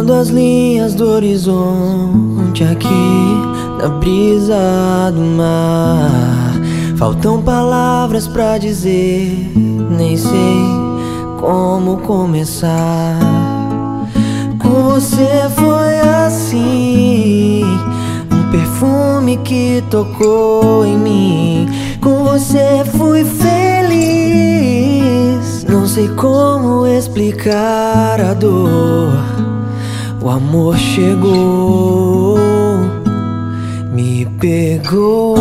Contando as linhas do horizonte aqui na brisa do mar. Faltam palavras pra dizer, nem sei como começar. Com você foi assim, um perfume que tocou em mim. Com você fui feliz, não sei como explicar a dor. Amor chegou, me pegou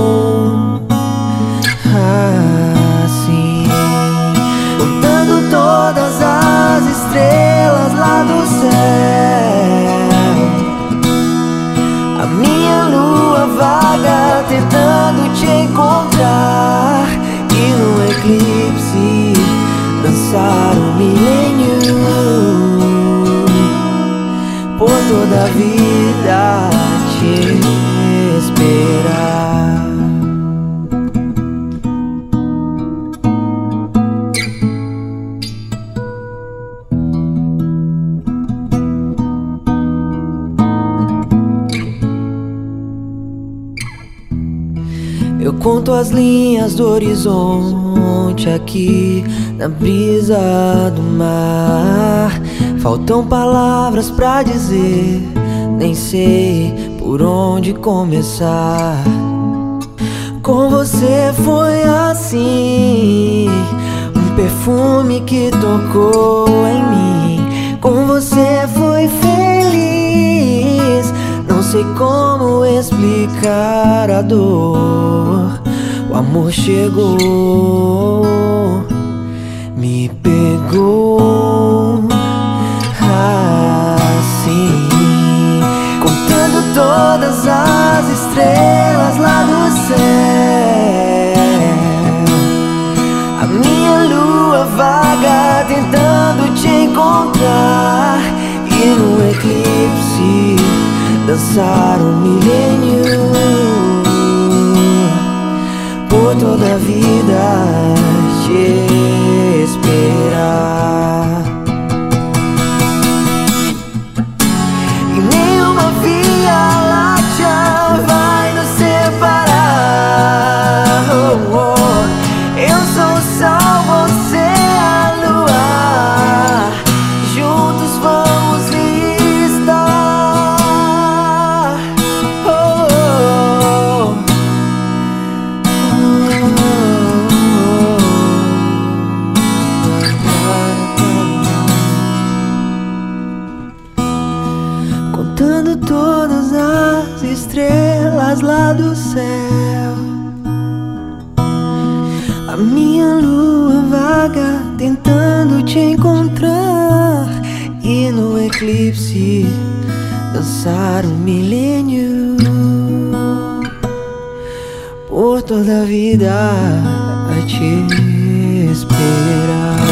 toda a vida te esperar. Eu conto as linhas do horizonte aqui na brisa do mar. Faltam palavras pra dizer, nem sei por onde começar. Com você foi assim, um perfume que tocou em mim. Com você foi feliz, não sei como explicar a dor. O amor chegou, me pegou assim, contando todas as estrelas lá do céu. A minha lua vaga tentando te encontrar e no eclipse dançar o milênio por toda a vida. Te estrelas lá do céu. A minha lua vaga tentando te encontrar e no eclipse dançar um milênio por toda a vida a te esperar.